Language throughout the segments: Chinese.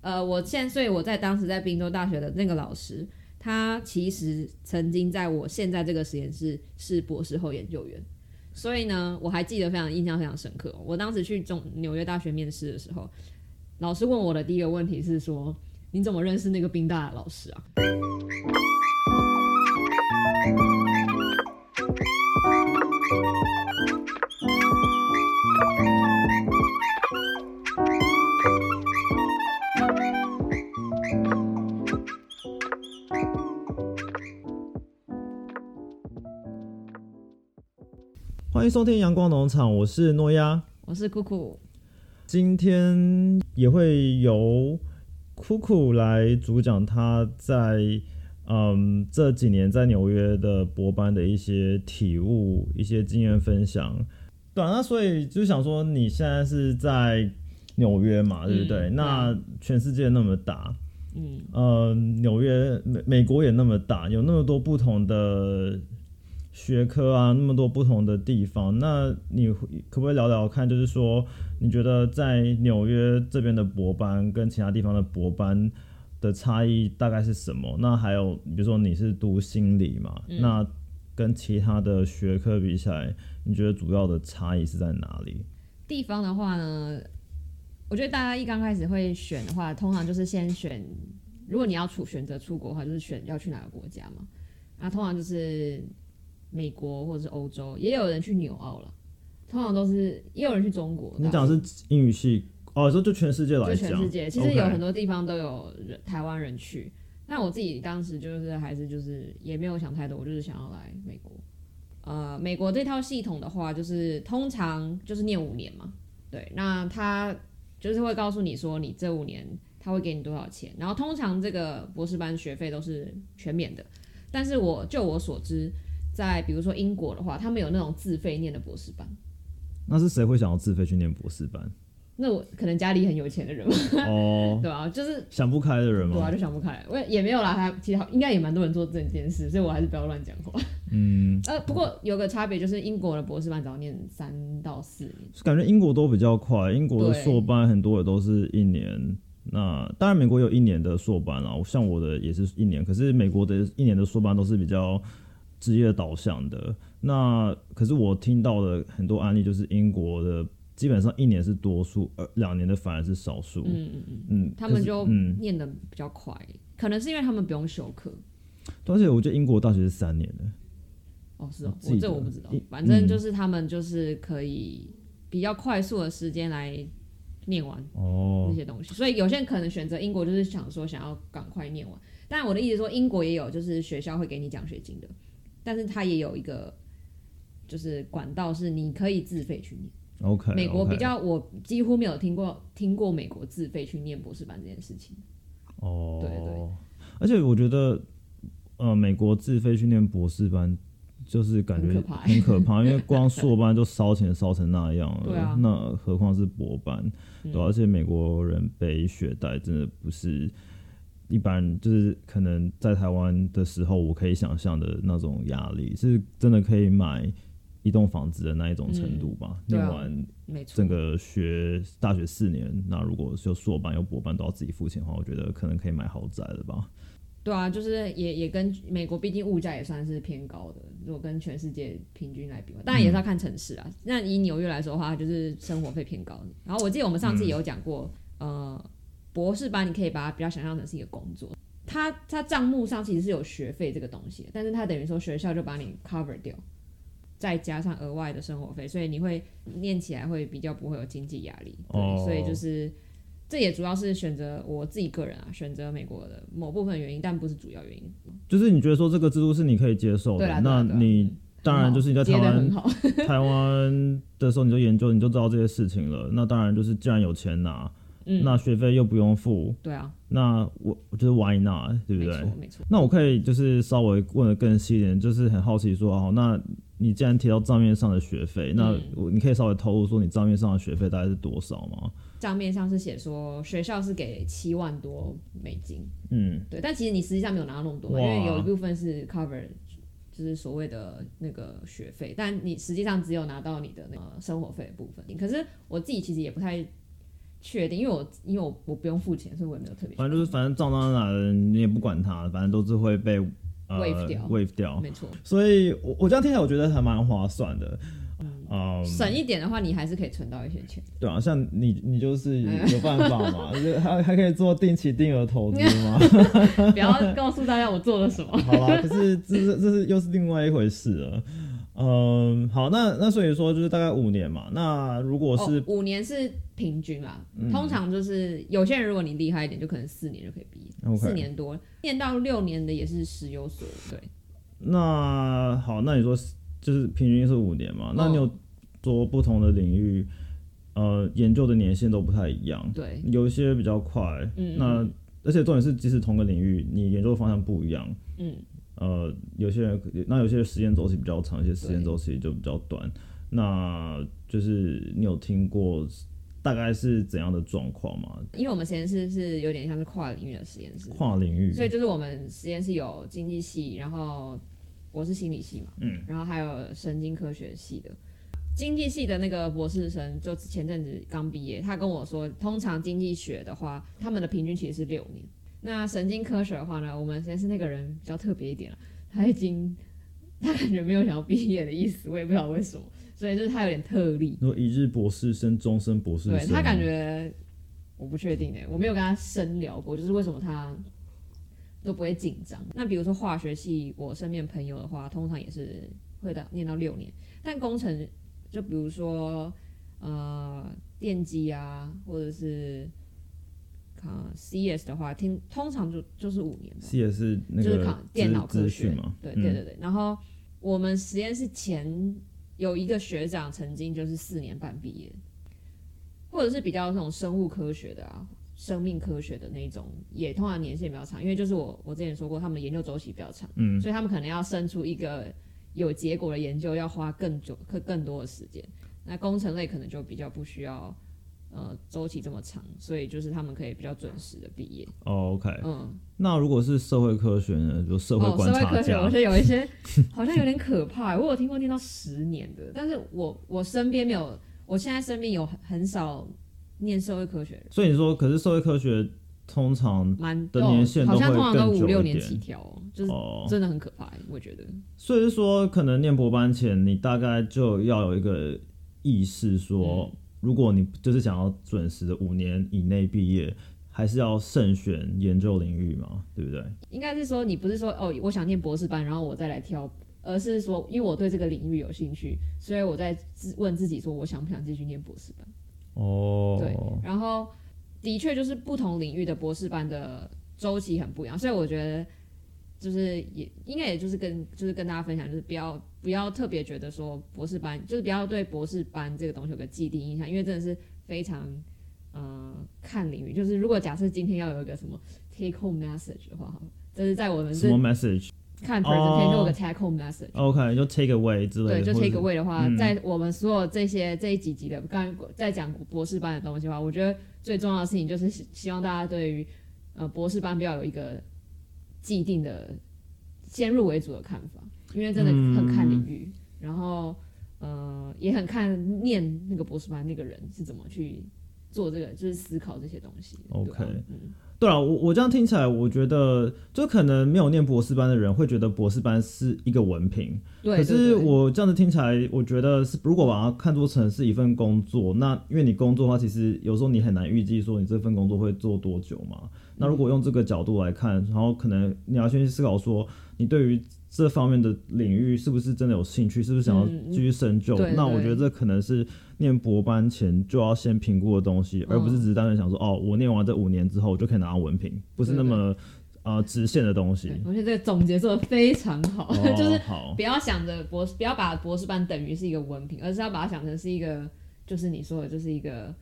呃，我现在所以我在当时在宾州大学的那个老师，他其实曾经在我现在这个实验室是博士后研究员，所以呢，我还记得非常印象非常深刻。我当时去中纽约大学面试的时候，老师问我的第一个问题是说：“你怎么认识那个宾大的老师啊？”迎收听阳光农场，我是诺亚，我是酷酷。今天也会由酷酷来主讲他在嗯这几年在纽约的博班的一些体悟、一些经验分享。对啊，那所以就想说，你现在是在纽约嘛，对不对？嗯那全世界那么大，嗯，呃，纽约美美国也那么大，有那么多不同的学科啊，那么多不同的地方。那你可不可以聊聊看，就是说，你觉得在纽约这边的博班跟其他地方的博班的差异大概是什么？那还有，比如说你是读心理嘛，嗯那跟其他的学科比起来，你觉得主要的差异是在哪里？地方的话呢，我觉得大家一刚开始会选的话，通常就是先选，如果你要出选择出国的话，就是选要去哪个国家嘛。啊，通常就是美国或者是欧洲，也有人去纽澳了，通常都是也有人去中国。你讲的是英语系哦，你说就全世界来讲就，全世界，其实有很多地方都有人台湾人去。那我自己当时就是还是就是也没有想太多，我就是想要来美国。呃，美国这套系统的话，就是通常就是念五年嘛，对，那他就是会告诉你说你这五年他会给你多少钱，然后通常这个博士班学费都是全免的。但是我就我所知，在比如说英国的话，他们有那种自费念的博士班，那是谁会想要自费去念博士班？那我可能家里很有钱的人嘛，哦，对吧、就是想不开的人嘛对啊，就想不开。我也也没有啦，他其实应该也蛮多人做这件事，所以我还是不要乱讲话。嗯，呃，不过有个差别就是英国的博士班只要念三到四年，感觉英国都比较快，英国的硕班很多也都是一年。那当然，美国有一年的硕班啊，像我的也是一年，可是美国的一年的硕班都是比较职业导向的。那可是我听到的很多案例，就是英国的基本上一年是多数，而两年的反而是少数。嗯嗯嗯，嗯，他们就嗯，念的比较快，可能是因为他们不用修课。而且我觉得英国大学是三年的。哦，是哦，我这我不知道，反正嗯就是他们就是可以比较快速的时间来念完哦那哦，些东西，所以有些人可能选择英国就是想说想要赶快念完。但我的意思说，英国也有就是学校会给你奖学金的，但是它也有一个就是管道是你可以自费去念。OK，美国比较，我几乎没有听过听过美国自费去念博士班这件事情。哦，对对而且我觉得，呃，美国自费去念博士班，就是感觉很可怕 因为光硕班就烧钱烧成那样了，对啊那何况是博班，嗯对吧而且美国人背学贷真的不是。一般就是可能在台湾的时候，我可以想象的那种压力，是真的可以买一栋房子的那一种程度吧。念完没错整，个学大学四年，那如果就硕班又博班都要自己付钱的话，我觉得可能可以买豪宅了吧。对啊，就是也也跟美国，毕竟物价也算是偏高的，如果跟全世界平均来比话，当然也是要看城市啊。那以纽约来说的话，就是生活费偏高。然后我记得我们上次也有讲过，呃，博士班你可以把它比较想象成是一个工作，它它账目上其实是有学费这个东西，但是它等于说学校就把你 cover 掉，再加上额外的生活费，所以你会念起来会比较不会有经济压力。对，哦所以就是这也主要是选择我自己个人啊，选择美国的某部分原因，但不是主要原因。就是你觉得说这个制度是你可以接受的，那你嗯当然就是你在台湾 台湾的时候你就研究，你就知道这些事情了。那当然就是既然有钱拿，嗯，那学费又不用付，对啊，那我我就是 why not，对不对？没错没错，那我可以就是稍微问的更细一点，就是很好奇说，哦，那你既然提到账面上的学费，那嗯我你可以稍微透露说你账面上的学费大概是多少吗？账面上是写说学校是给七万多美金，嗯，对，但其实你实际上没有拿到那么多嘛，因为有一部分是 cover。就是所谓的那个学费，但你实际上只有拿到你的那个生活费的部分。可是我自己其实也不太确定，因为我因为我我不用付钱，所以我也没有特别。反正就是反正撞到哪的，你也不管它，反正都是会被呃 Waive 掉 waive 掉。没错，所以我我这样听起来，我觉得还蛮划算的。嗯，省一点的话，你还是可以存到一些钱。对啊，像你你就是有办法嘛，就还还可以做定期定额投资嘛。不要告诉大家我做了什么。好啦，可是这是这是又是另外一回事了。嗯，好，那那所以说就是大概五年嘛。那如果是、哦、五年是平均啦，通常就是有些人如果你厉害一点，就可能四年就可以毕业四年多，念到六年的也是时有所对。那好，那你说就是平均是五年嘛？那你有做不同的领域，呃，研究的年限都不太一样，对，有一些比较快，嗯那而且重点是，即使同个领域，你研究的方向不一样，嗯，呃，有些人那有些人实验周期比较长，一些实验周期就比较短。那就是你有听过大概是怎样的状况吗？因为我们实验室是有点像是跨领域的实验室，跨领域，所以就是我们实验室有经济系，然后我是心理系嘛，嗯，然后还有神经科学系的。经济系的那个博士生，就前阵子刚毕业，他跟我说，通常经济学的话，他们的平均其实是六年。那神经科学的话呢，我们实验室那个人比较特别一点了，他已经他感觉没有想要毕业的意思，我也不知道为什么，所以就是他有点特例。说一日博士生，终身博士生，对他感觉我不确定哎，我没有跟他深聊过，就是为什么他都不会紧张。那比如说化学系，我身边朋友的话，通常也是会到念到六年，但工程就比如说呃电机啊，或者是啊 CS 的话，听通常就就是五年吧。C 也是那就是个考电脑科学嘛，嗯对对对对。然后我们实验室前有一个学长曾经就是四年半毕业，或者是比较那种生物科学的啊、生命科学的那种，也通常年限比较长，因为就是我我之前说过，他们的研究周期比较长，嗯，所以他们可能要生出一个有结果的研究，要花更久、更更多的时间。那工程类可能就比较不需要。呃，周期这么长，所以就是他们可以比较准时的毕业。哦，OK。嗯，那如果是社会科学呢？就社会哦，观社会科学，我觉得有一些 好像有点可怕。我有听过念到十年的，但是我我身边没有，我现在身边有很很少念社会科学的人，所以你说，可是社会科学通常蛮的年限都好像会通常都五六年点起跳哦，就是哦，真的很可怕。我觉得，所以是说，可能念博班前，你大概就要有一个意识说，嗯如果你就是想要准时的五年以内毕业，还是要慎选研究领域嘛，对不对？应该是说你不是说哦，我想念博士班，然后我再来挑，而是说因为我对这个领域有兴趣，所以我在自问自己说，我想不想继续念博士班。哦，对，然后的确就是不同领域的博士班的周期很不一样，所以我觉得就是也应该也就是跟就是跟大家分享，就是不要不要特别觉得说博士班就是不要对博士班这个东西有个既定印象，因为真的是非常呃看领域。就是如果假设今天要有一个什么 take home message 的话，哈，这是在我们是什么 message？OK，、看 presentation 有个 take home message。OK，。就 take away 之类的，对，就 take away 的话，嗯在我们所有这些这一几集的刚刚在讲博士班的东西的话，我觉得最重要的事情就是希希望大家对于呃博士班不要有一个既定的先入为主的看法，因为真的很看领域，嗯。然后呃也很看念那个博士班那个人是怎么去做这个，就是思考这些东西。OK 嗯，对啊，我我这样听起来，我觉得就可能没有念博士班的人会觉得博士班是一个文凭，对。可是我这样子听起来，我觉得是如果把它看作成是一份工作，那因为你工作的话，其实有时候你很难预计说你这份工作会做多久嘛。那如果用这个角度来看，然后可能你要先去思考说，你对于这方面的领域是不是真的有兴趣，是不是想要嗯继续深究？那我觉得这可能是念博班前就要先评估的东西，而不是只是单纯想说哦，我念完这五年之后我就可以拿到文凭，不是那么呃直线的东西。我觉得这个总结做的非常好，哦 就是，不要想着博士，不要把博士班等于是一个文凭，而是要把它想成是一个，就是你说的，就是一个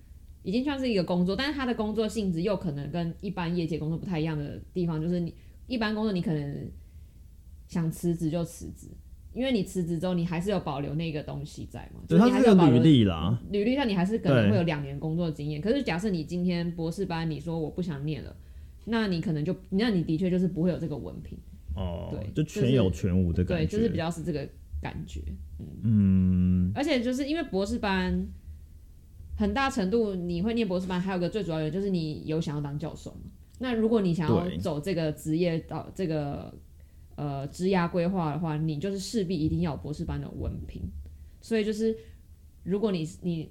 已经算是一个工作，但是它的工作性质又可能跟一般业界工作不太一样的地方，就是你一般工作你可能想辞职就辞职，因为你辞职之后你还是有保留那个东西在嘛，对，就是它是个履你还是有保留历啦。履历上你还是可能对会有两年工作经验，可是假设你今天博士班你说我不想念了，那你可能就那你的确就是不会有这个文凭。哦，对就全有全无的感对，觉，就是比较是这个感觉。嗯，而且就是因为博士班，很大程度你会念博士班，还有个最主要的就是你有想要当教授嘛。那如果你想要对走这个职业到这个呃职涯规划的话，你就是势必一定要有博士班的文凭。所以就是如果你你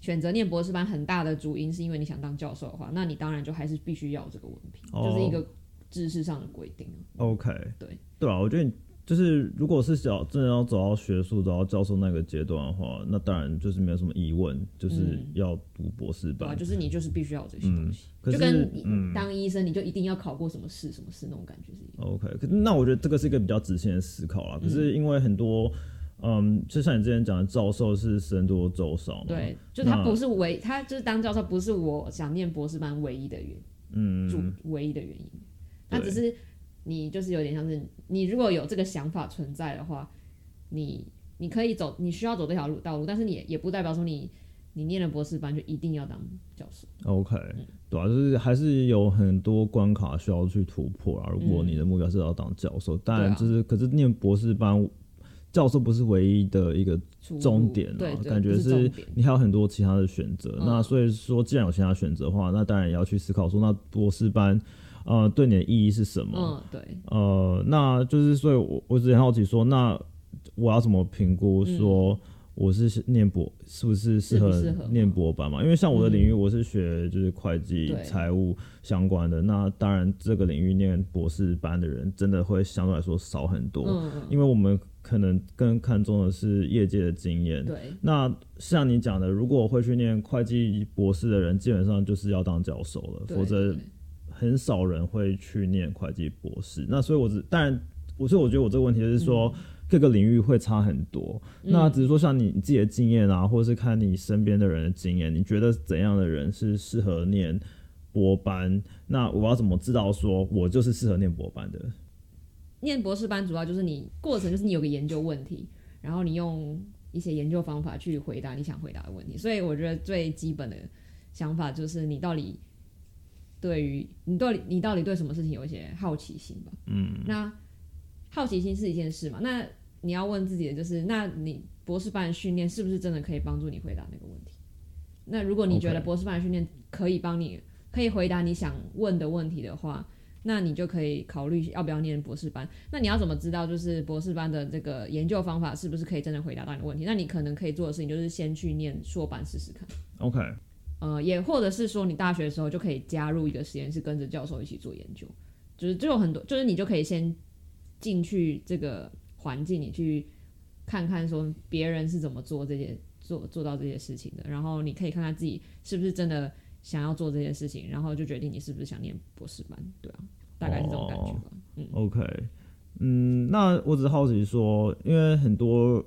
选择念博士班，很大的主因是因为你想当教授的话，那你当然就还是必须要有这个文凭，哦就是一个知识上的规定。OK，对对啊，我觉得你就是如果是想真的要走到学术、走到教授那个阶段的话，那当然就是没有什么疑问，就是嗯要读博士对啊，班。就是你就是必须要有这些东西，可就跟嗯当医生，你就一定要考过什么试什么试那种感觉是一样。OK，可那我觉得这个是一个比较直线的思考啦。可嗯是因为很多，嗯，就像你之前讲的，教授是僧多粥少嘛。对，就他不是唯，他就是当教授不是我想念博士班唯一的原主嗯，唯一的原因，他只是你就是有点像是你如果有这个想法存在的话，你你可以走，你需要走这条路道路，但是你也也不代表说你你念了博士班就一定要当教授。OK，对嗯啊，就是还是有很多关卡需要去突破啊。如果嗯你的目标是要当教授，当然就是，可是念博士班，教授不是唯一的一个终点啊对，对感觉是你还有很多其他的选择。嗯那所以说，既然有其他选择的话，那当然也要去思考说，那博士班，呃，对你的意义是什么？嗯，对，呃，那就是所以我，我只是很好奇说，那我要怎么评估说我是念博、是不是适合念博班嘛？因为像我的领域，嗯我是学就是会计、对财务相关的，那当然这个领域念博士班的人真的会相对来说少很多，因为我们可能更看重的是业界的经验。对，那像你讲的，如果会去念会计博士的人，基本上就是要当教授了，否则对很少人会去念会计博士。那所以我只当然，我所以我觉得我这个问题就是说。嗯各个领域会差很多，那只是说像你你自己的经验啊，或者是看你身边的人的经验，你觉得怎样的人是适合念博班？那我要怎么知道说我就是适合念博班的？念博士班主要就是你过程就是你有个研究问题，然后你用一些研究方法去回答你想回答的问题。所以我觉得最基本的想法就是你到底对于你到底你到底对什么事情有一些好奇心吧。嗯，那好奇心是一件事嘛？那你要问自己的就是，那你博士班的训练是不是真的可以帮助你回答那个问题？那如果你觉得博士班的训练可以帮你可以回答你想问的问题的话，那你就可以考虑要不要念博士班。那你要怎么知道就是博士班的这个研究方法是不是可以真的回答到你的问题？那你可能可以做的事情就是先去念硕班试试看。OK，呃，也或者是说你大学的时候就可以加入一个实验室，跟着教授一起做研究，就是就有很多，就是你就可以先进去这个环境，你去看看说别人是怎么做这些做做到这些事情的，然后你可以看看自己是不是真的想要做这些事情，然后就决定你是不是想念博士班，对啊，大概是这种感觉吧。嗯 OK，嗯，那我只是好奇说，因为很多，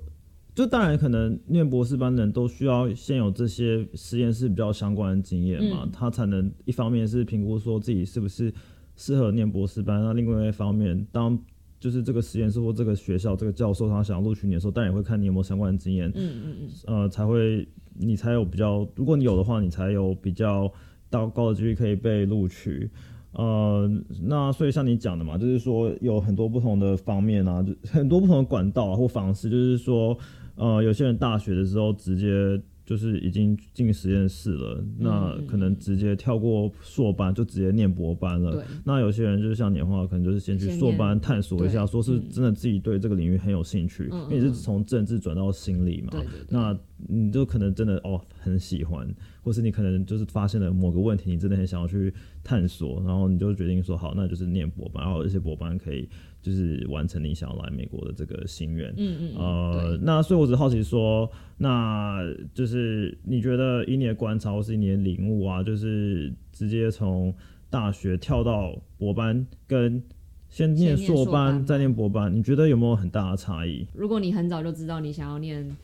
就当然可能念博士班的人都需要先有这些实验室比较相关的经验嘛，嗯。他才能一方面是评估说自己是不是适合念博士班，那另外一方面，当就是这个实验室或这个学校这个教授他想要录取你的时候，当然也会看你有没有相关的经验，嗯嗯嗯，呃，才会你才有比较，如果你有的话，你才有比较到高的几率可以被录取。呃，那所以像你讲的嘛，就是说有很多不同的方面啊，就很多不同的管道啊或方式，就是说，呃，有些人大学的时候直接就是已经进实验室了，那可能直接跳过硕班就直接念博班了。那有些人就是像你的话，可能就是先去硕班探索一下，对说是嗯真的自己对这个领域很有兴趣，嗯因为你是从政治转到心理嘛。对对对，那你就可能真的哦很喜欢，或是你可能就是发现了某个问题，你真的很想要去探索，然后你就决定说好，那就是念博班，然后这些博班可以就是完成你想要来美国的这个心愿。嗯嗯嗯，呃，那所以我只好奇说，那就是你觉得以你的观察或是以你的领悟啊，就是直接从大学跳到博班，跟先念硕班再念博班，你觉得有没有很大的差异？如果你很早就知道你想要念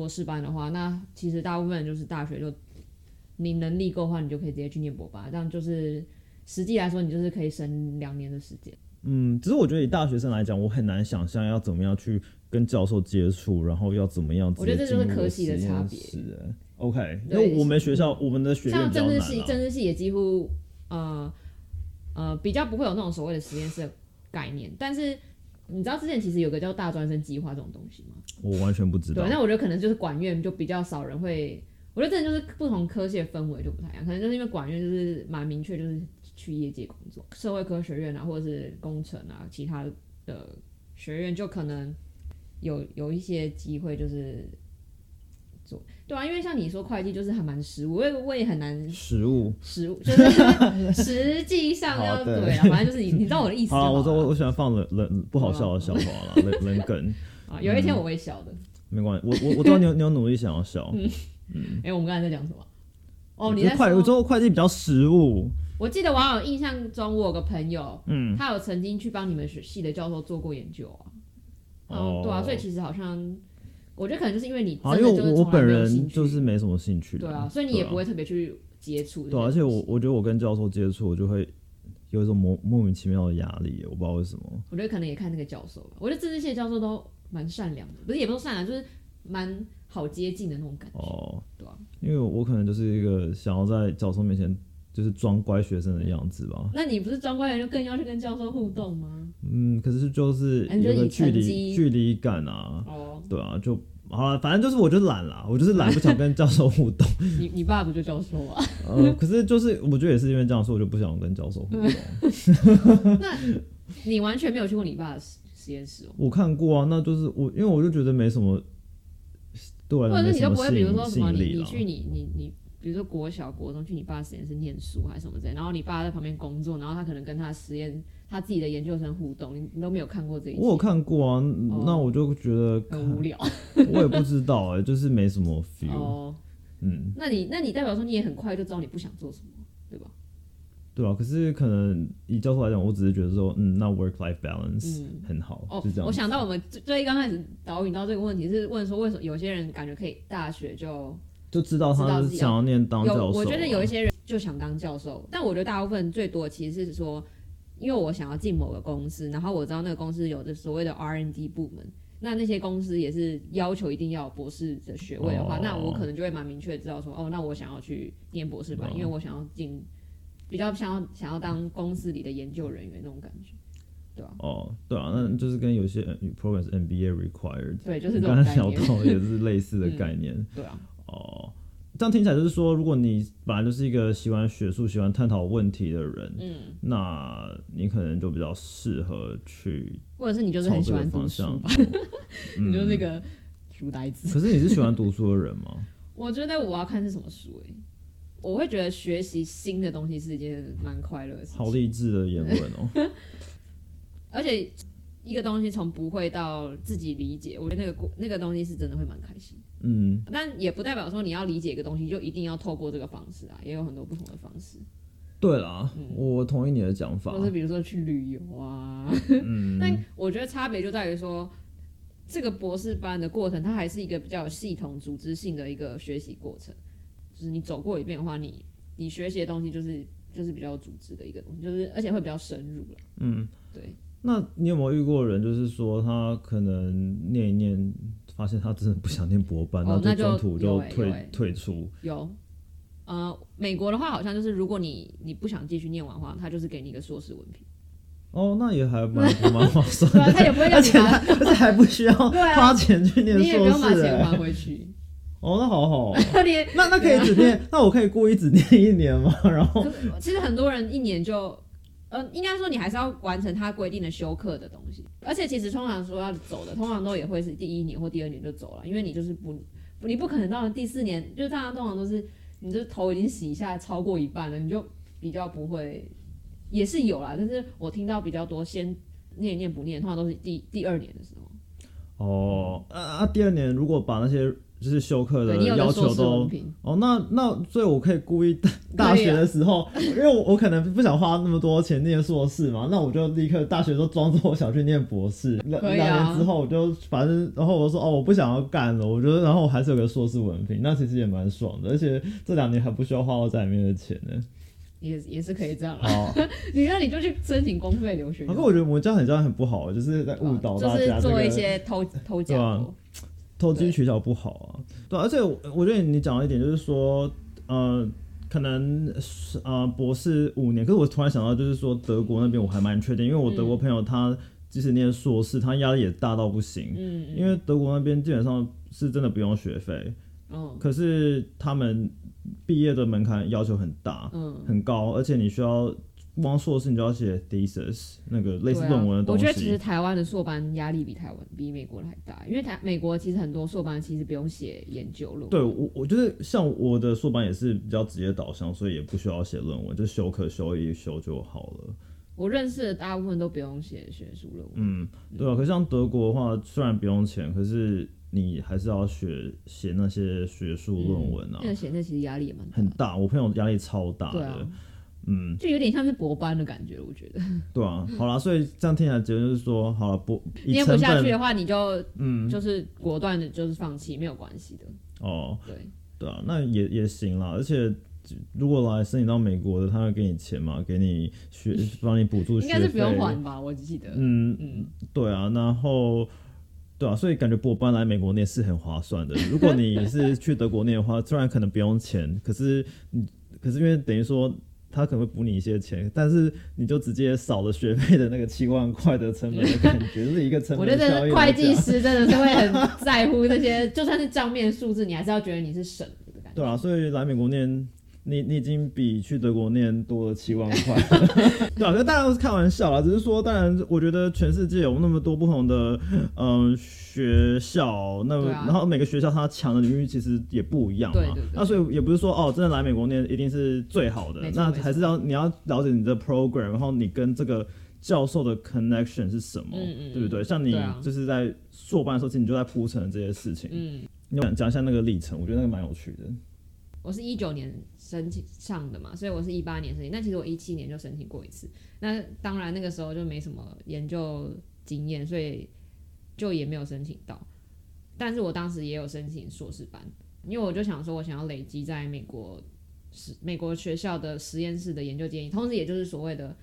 博士班的话，那其实大部分人就是大学就你能力够的话，你就可以直接去念博班，这样就是实际来说，你就是可以省两年的时间。嗯，只是我觉得以大学生来讲，我很难想象要怎么样去跟教授接触，然后要怎么样我觉得这就是科系的差别室欸 OK，因为我们学校我们的学院像比较难政治系，啊。政治系也几乎呃呃比较不会有那种所谓的实验室的概念，但是你知道之前其实有个叫大专生计划这种东西吗？我完全不知道对，。那我觉得可能就是管院就比较少人会我觉得这就是不同科系的氛围就不太一样，可能就是因为管院就是蛮明确，就是去业界工作，社会科学院啊，或者是工程啊，其他的学院就可能有有一些机会就是做，对啊，因为像你说会计就是还蛮实务，我也我也很难食物。实务，就是 实际上要对对啊，反正就是你 你知道我的意思就好，好我说我我喜欢放冷冷不好笑的笑话啦，冷冷梗，啊，有一天我会笑的。没关系。我我我知道你有你有努力想要笑。嗯嗯哎、我们刚才在讲什么？哦，你在觉得会我说，说会计比较实务。我记得我好像有印象中，我有个朋友，嗯，他有曾经去帮你们学系的教授做过研究啊。嗯，哦对啊，所以其实好像，我觉得可能就是因为你好，真的就是因为我我本人就是没什么兴趣的。对啊，所以你也不会。特别去接触对啊，而且我我觉得我跟教授接触，我就会有一种莫莫名其妙的压力，我不知道为什么。我觉得可能也看那个教授吧。我觉得政治系的教授都蛮善良的，不是也不是善良，就是蛮好接近的那种感觉。哦，对啊，因为我可能就是一个想要在教授面前就是装乖学生的样子吧。那你不是装乖人就更要去跟教授互动吗？嗯，可是就是有个距离距离感啊，哦，对啊，就好了，反正就是我就懒啦，我就是懒，不想跟教授互动。你你爸不就教授啊？呃，可是就是我觉得也是因为这样，说我就不想跟教授互动。那你完全没有去过你爸的实实验室哦？我看过啊，那就是我，因为我就觉得没什么，对我或来者是你都不会，说没什么吸比如说引什么你。你去你你你，比如说国小国中去你爸实验室念书还是什么之类，然后你爸在旁边工作，然后他可能跟他实验他自己的研究生互动，你你都没有看过这一切，我有看过啊，那我就觉得很无聊我也不知道哎、就是没什么 feel。哦。嗯，那你那你代表说你也很快就知道你不想做什么，对吧？对啊。可是可能以教授来讲，我只是觉得说，嗯，那 work life balance 嗯很好，哦是这样。我想到我们最最刚开始导引到这个问题是问说，为什么有些人感觉可以大学就就知道他是想要念当教授。我觉得有一些人就想当教授，但我觉得大部分最多其实是说，因为我想要进某个公司，然后我知道那个公司有着所谓的 R N D 部门，那那些公司也是要求一定要有博士的学位的话，哦。那我可能就会蛮明确知道说，哦，那我想要去念博士班，哦因为我想要进，比较想要想要当公司里的研究人员那种感觉，对啊、哦，对啊，那就是跟有些 program 是 MBA required，对，就是刚才聊到也是类似的 概念。对啊，哦，这样听起来就是说，如果你本来就是一个喜欢学术、喜欢探讨问题的人，嗯，那你可能就比较适合去或者是你就是很喜欢读方向。你就是那嗯，个书呆子。可是你是喜欢读书的人吗？我觉得我要看是什么书诶、我会觉得学习新的东西是一件蛮快乐的事情，好励志的言论哦。而且一个东西从不会到自己理解，我觉得那个那个东西是真的会蛮开心。嗯，但也不代表说你要理解一个东西就一定要透过这个方式啊，也有很多不同的方式，对啦，我同意你的讲法或。是比如说去旅游啊。嗯，但我觉得差别就在于说，这个博士班的过程，它还是一个比较有系统、组织性的一个学习过程。就是你走过一遍的话，你你学习的东西就是就是比较有组织的一个东西，就是而且会比较深入了。嗯，对，那你有没有遇过人，就是说他可能念一念，发现他真的不想念博班，哦那就中途就退退出。有。呃，美国的话好像就是，如果你你不想继续念完的话，他就是给你一个硕士文凭，哦，那也还蛮 蛮划算的，他也不会让 而你拿，且 还而且还不需要花钱去念你也不用把。钱还回去，哦，那好好哦、你那那可以只念，那我可以故意只念一年吗？然后其实很多人一年就，呃，应该说你还是要完成他规定的休课的东西，而且其实通常说要走的，通常都也会是第一年或第二年就走了，因为你就是不，你不可能到了第四年，就是大家通常都是你这头已经洗一下超过一半了，你就比较不会，也是有啦，但是我听到比较多先念念不念，通常都是第第二年的时候，哦，啊啊，第二年如果把那些就是修课的要求都哦，那那所以我可以故意大大学的时候，因为我我可能不想花那么多钱念硕士嘛，那我就立刻大学都装作我想去念博士，两年之后我就反正，然后我说哦我不想要干了，我觉得然后我还是有个硕士文凭，那其实也蛮爽的，而且这两年还不需要花我在里面的钱呢。也也是可以这样啦。哦，你那你就去申请公费留学就好，可是我觉得我们这样很这样很不好，就是在误导大家、这个就是做一些偷偷对啊。讲活。投机取巧不好啊。对啊而且我我觉得你讲到一点就是说，呃，可能是呃博士五年，可是我突然想到就是说德国那边我还蛮确定，因为我德国朋友他即使念硕士，他压力也大到不行，嗯，因为德国那边基本上是真的不用学费。嗯可是他们毕业的门槛要求很大，嗯，很高，而且你需要光硕士你就要写 thesis 那个类似论文的东西。我觉得其实台湾的硕班压力比台湾比美国的还大，因为台美国其实很多硕班其实不用写研究论文。对我，我就是像我的硕班也是比较职业导向，所以也不需要写论文，就修课修一修就好了。我认识的大部分都不用写学术论文。嗯，对啊。可是像德国的话，虽然不用钱，可是你还是要学写那些学术论文啊，那个写那其实压力也蛮大。很大。我朋友压力超大的。嗯，就有点像是博班的感觉，我觉得。对啊。好啦，所以这样听起来结论就是说，好了，不以念不下去的话，你就嗯就是果断的，就是放弃，没有关系的。哦，对，对啊，那也也行啦。而且如果来申请到美国的，他会给你钱嘛，给你学，帮你补助学费，应该是不用还吧？我记得。嗯嗯，对啊，然后对啊，所以感觉博班来美国念是很划算的。如果你是去德国念的话，虽然可能不用钱，可是你可是因为等于说他可能会补你一些钱，但是你就直接少了学费的那个七万块的成本的感觉，就是一个成本我觉得会计。师真的是会很在乎这些，就算是账面数字，你还是要觉得你是省的感觉。对啊，所以来美国念。你你已经比去德国念多了七万块，对啊，这当然都是开玩笑啦，只是说，当然，我觉得全世界有那么多不同的嗯、学校，那然后每个学校它强的领域其实也不一样嘛，那所以也不是说哦，真的来美国念一定是最好的那还是要你要了解你的 program，然后你跟这个教授的 connection 是什么，嗯嗯对不对？像你就是在硕班的时候，其实你就在铺陈这些事情，嗯，你讲讲一下那个历程，我觉得那个蛮有趣的。我是一九年申请上的嘛，所以我是一八年申请。但其实我一七年就申请过一次。那当然那个时候就没什么研究经验，所以就也没有申请到。但是我当时也有申请硕士班，因为我就想说，我想要累积在美国实美国学校的实验室的研究建议，同时也就是所谓的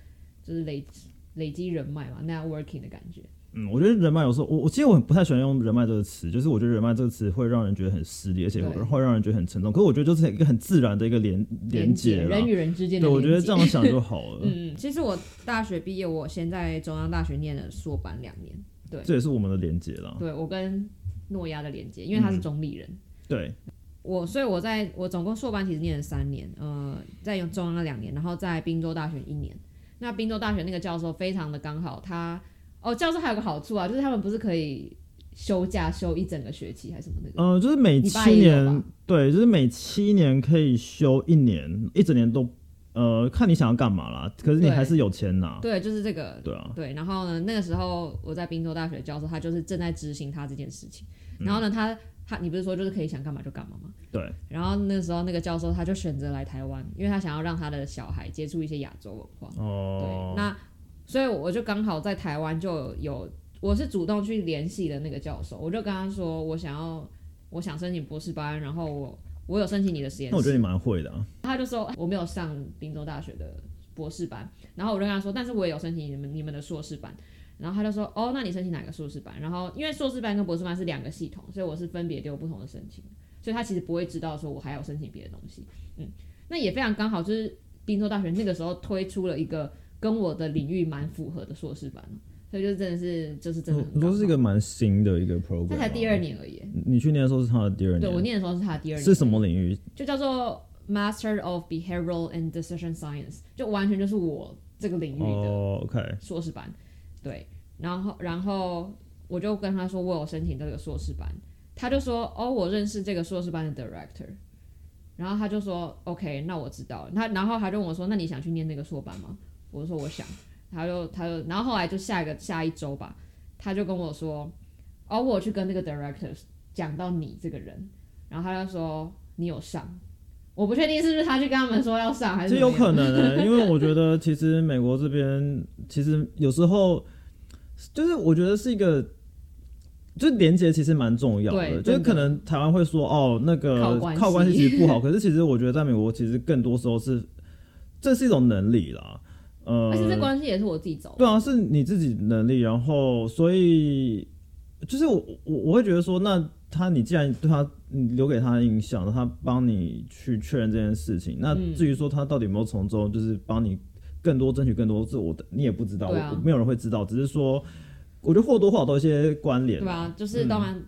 就是累累积人脉嘛，networking 的感觉。嗯，我觉得人脉有时候，我我其实我很不太喜欢用人脉这个词，就是我觉得人脉这个词会让人觉得很失礼，而且对会让人觉得很沉重。可是我觉得就是一个很自然的一个连连接人与人之间的对，我觉得这样想就好了。嗯，其实我大学毕业，我先在中央大学念了硕班两年。对这也是我们的连接了。对我跟诺亚的连接，因为他是中立人。对，我所以我在我总共硕班其实念了三年，呃，在用中央的两年，然后在宾州大学一年。那宾州大学那个教授非常的刚好，他哦，教授还有个好处啊，就是他们不是可以休假休一整个学期还是什么那个？嗯、就是每七年，对，就是每七年可以休一年，一整年都，呃，看你想要干嘛啦。可是你还是有钱拿。对，就是这个。对啊，对，然后呢，那个时候我在宾州大学教授，他就是正在执行他这件事情。然后呢，他他你不是说就是可以想干嘛就干嘛吗？对，然后那时候那个教授他就选择来台湾，因为他想要让他的小孩接触一些亚洲文化。哦对，，那所以我就刚好在台湾就有，我是主动去联系的那个教授，我就跟他说我想要我想申请博士班，然后我我有申请你的实验室，那我觉得你蛮会的啊。他就说我没有上宾州大学的博士班，然后我就跟他说，但是我也有申请你们你们的硕士班。然后他就说：“哦，那你申请哪个硕士班？”然后因为硕士班跟博士班是两个系统，所以我是分别丢不同的申请，所以他其实不会知道说我还有申请别的东西。嗯，那也非常刚好，就是宾州大学那个时候推出了一个跟我的领域蛮符合的硕士班，所以就真的是就是真的很刚好。你说是一个蛮新的一个 program，他才第二啊。年而已。你去念的时候是他的第二年，对我念的时候是他的第二年，是什么领域？就叫做 Master of Behavioral and Decision Science，就完全就是我这个领域的哦，OK，硕士班。对，然后然后我就跟他说我有申请这个硕士班，他就说哦，我认识这个硕士班的 director。然后他就说 OK，那我知道了。他然后他就问我说，那你想去念那个硕班吗？我就说我想。他就他就然后后来就下一个下一周吧，他就跟我说，哦，我去跟那个 director 讲到你这个人，然后他就说你有上。我不确定是不是他去跟他们说要上，还是有可能呢、因为我觉得其实美国这边其实有时候就是我觉得是一个。就是连接其实蛮重要的，就是可能台湾会说哦，那个靠关系其实不好，可是其实我觉得在美国其实更多时候是这是一种能力啦，呃，而且这关系也是我自己找的。对啊，是你自己能力，然后所以就是我我我会觉得说，那他你既然对他你留给他的印象，他帮你去确认这件事情，那嗯至于说他到底有没有从中就是帮你更多争取更多，这我的你也不知道，没有人会知道，只是说我觉得或多或少都有一些关联，对吧？就是当然，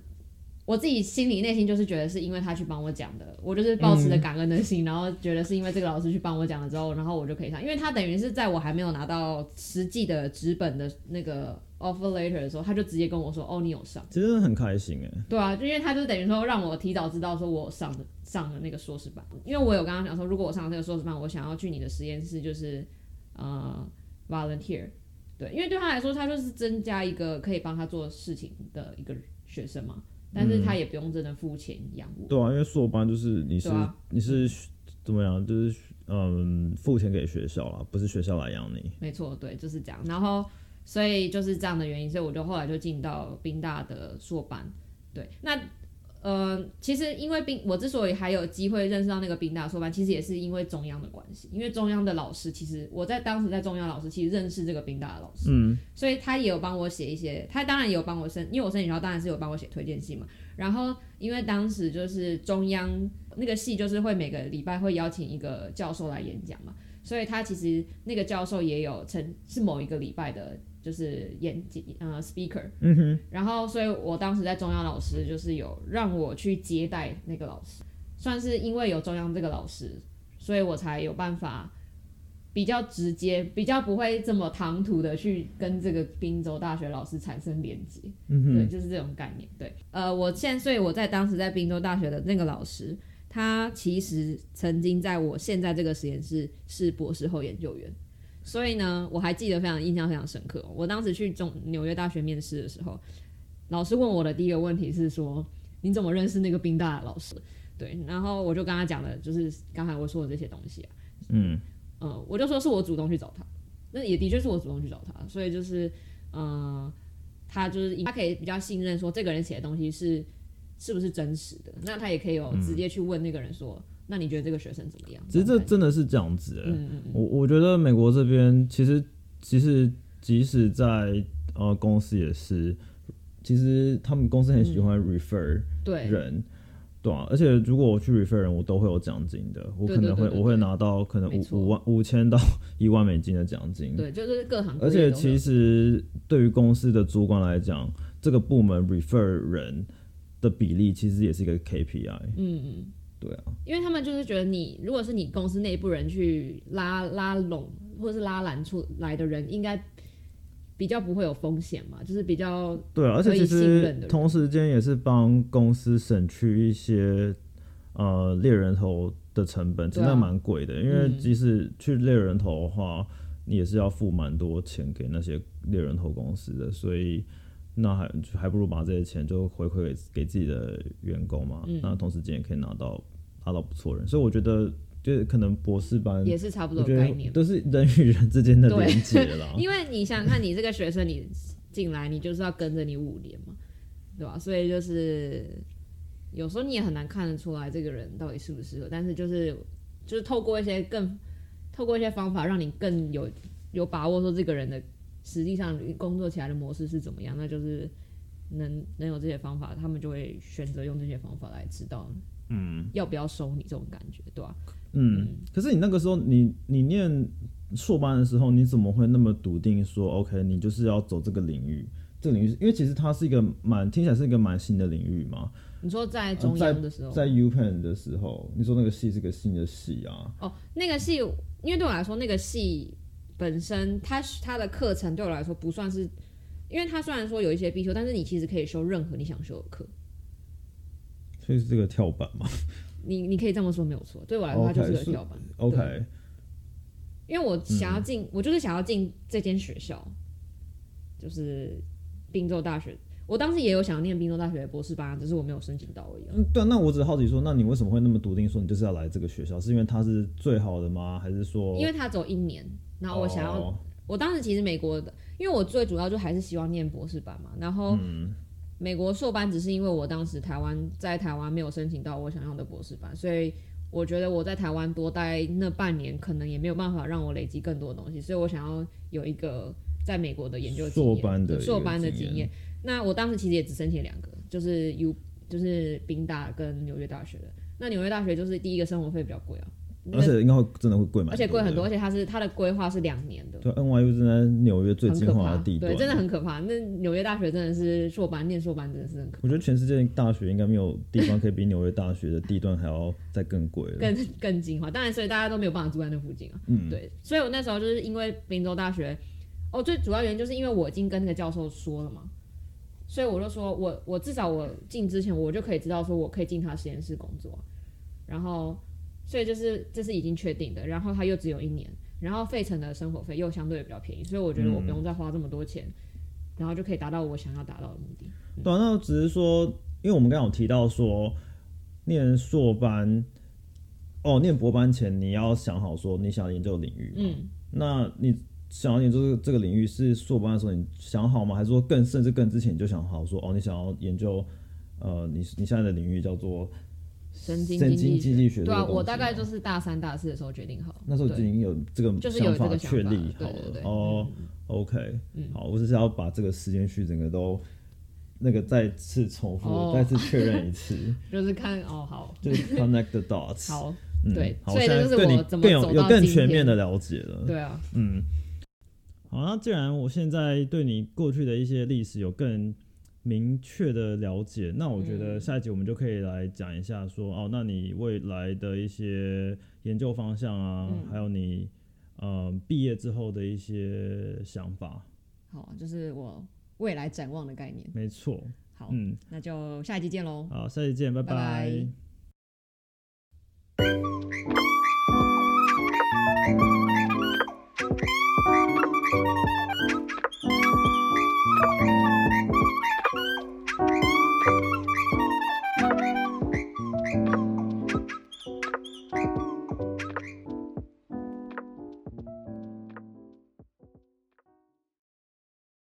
我自己心里内心就是觉得是因为他去帮我讲的，我就是抱持着感恩的心，然后觉得是因为这个老师去帮我讲了之后，然后我就可以上，因为他等于是在我还没有拿到实际的纸本的那个 offer letter 的时候，他就直接跟我说，哦，你有上，其实很开心哎。对啊，就因为他就等于说让我提早知道说我上的上了那个硕士班，因为我有刚刚讲说，如果我上了这个硕士班，我想要去你的实验室，就是呃 volunteer，对，因为对他来说，他就是增加一个可以帮他做事情的一个学生嘛。但是他也不用真的付钱养我。对啊，因为硕班就是你是、你是怎么样，就是嗯付钱给学校了，不是学校来养你。没错，对，就是这样。然后所以就是这样的原因，所以我就后来就进到宾大的硕班。对，那。呃，其实因为冰，我之所以还有机会认识到那个冰大硕班，其实也是因为中央的关系。因为中央的老师，其实我在当时在中央老师，其实认识这个冰大的老师，嗯，所以他也有帮我写一些，他当然也有帮我申，因为我申请然后当然是有帮我写推荐信嘛。然后因为当时就是中央那个系，就是会每个礼拜会邀请一个教授来演讲嘛，所以他其实那个教授也有曾是某一个礼拜的。就是演讲呃，speaker，嗯哼，然后所以我当时在中央老师就是有让我去接待那个老师，算是因为有中央这个老师，所以我才有办法比较直接，比较不会这么唐突的去跟这个滨州大学老师产生连接，嗯哼，对，就是这种概念，对，呃，我现在所以我在当时在滨州大学的那个老师，他其实曾经在我现在这个实验室是博士后研究员。所以呢，我还记得非常印象非常深刻。我当时去中纽约大学面试的时候，老师问我的第一个问题是说：“你怎么认识那个宾大的老师？”对，然后我就跟他讲了，就是刚才我说的这些东西啊。嗯嗯，我就说是我主动去找他，那也的确是我主动去找他。所以就是，嗯，他就是他可以比较信任说这个人写的东西是是不是真实的，那他也可以有直接去问那个人说。那你觉得这个学生怎么样？其实这真的是这样子嗯，我我觉得美国这边其实其实即使在呃公司也是，其实他们公司很喜欢 refer 对。人，对啊，而且如果我去 refer 人，我都会有奖金的，我可能会我会拿到可能五五万五千到一万美金的奖金，对，就是各行。而且其实对于公司的主管来讲，这个部门 refer 人的比例其实也是一个 KPI，嗯嗯。对啊，因为他们就是觉得你，如果是你公司内部人去拉拉拢或者是拉揽出来的人，应该比较不会有风险嘛，就是比较对啊，而且其实同时间也是帮公司省去一些呃猎人头的成本，真的蛮贵的。因为即使去猎人头的话，你也是要付蛮多钱给那些猎人头公司的，所以那还还不如把这些钱就回馈给给自己的员工嘛，那同时间也可以拿到。拿到不错人，所以我觉得就是可能博士班也是差不多概念，都是人与人之间的连接了。因为你想想看，你这个学生你进来，你就是要跟着你五年嘛，对吧？所以就是有时候你也很难看得出来这个人到底适不适合，但是就是就是透过一些更透过一些方法，让你更有有把握说这个人的实际上工作起来的模式是怎么样，那就是能能有这些方法，他们就会选择用这些方法来知道。嗯，要不要收你这种感觉，对吧？嗯，可是你那个时候，你你念硕班的时候，你怎么会那么笃定说，OK，你就是要走这个领域？这个领域，因为其实它是一个蛮听起来是一个蛮新的领域嘛。你说在中央的时候，在 U Penn 的时候，你说那个系是个新的系啊？哦，那个系，因为对我来说，那个系本身它它的课程对我来说不算是，因为它虽然说有一些必修，但是你其实可以修任何你想修的课。所以是这个跳板嘛，你你可以这么说没有错，对我来说它就是个跳板。OK，因为我想要进，我就是想要进这间学校，就是滨州大学。我当时也有想要念滨州大学的博士班，只是我没有申请到而已。嗯，对，那我只是好奇说，那你为什么会那么笃定说你就是要来这个学校？是因为它是最好的吗？还是说，因为它走一年，然后我想要，我当时其实美国的，因为我最主要就还是希望念博士班嘛，然后。美国硕班只是因为我当时台湾在台湾没有申请到我想要的博士班，所以我觉得我在台湾多待那半年，可能也没有办法让我累积更多的东西，所以我想要有一个在美国的研究硕班的硕班的经验。那我当时其实也只申请两个，就是 U 就是宾大跟纽约大学的。那纽约大学就是第一个生活费比较贵啊，而且应该会真的会贵蛮多，而且贵很多，而且它是它的规划是两年的，对，NYU 是在纽约最精华的地段，对，真的很可怕。那纽约大学真的是硕班念硕班真的是很可怕，我觉得全世界大学应该没有地方可以比纽约大学的地段还要再更贵了。更更精华。当然，所以大家都没有办法住在那附近啊。嗯，对，所以我那时候就是因为宾州大学，哦，最主要原因就是因为我已经跟那个教授说了嘛，所以我就说我我至少我进之前我就可以知道说我可以进他实验室工作，然后所以就是这是已经确定的，然后它又只有一年，然后费城的生活费又相对比较便宜，所以我觉得我不用再花这么多钱，然后就可以达到我想要达到的目的。对啊，那只是说，因为我们刚刚有提到说，念硕班，哦，念博班前你要想好说你想要研究的领域。嗯，那你想要研究这个这个领域是硕班的时候你想好吗？还是说更甚至更之前你就想好说，哦，你想要研究，呃，你你现在的领域叫做神经神经经济学对啊，我大概就是大三大四的时候决定好，那时候已经有这个就是有这个想法确立好了哦。OK，好，我只是要把这个时间序整个都那个再次重复，哦再次确认一次，就是看哦好就是 connect the dots。好，嗯对好，所以现在这就是对你我怎么更有有更全面的了解了。对啊，嗯，好，那既然我现在对你过去的一些历史有更明确的了解，那我觉得嗯下一集我们就可以来讲一下说，哦，那你未来的一些研究方向啊，嗯还有你呃毕业之后的一些想法。好，就是我未来展望的概念。没错，好，嗯，那就下一集见喽。好，下一集见，拜拜拜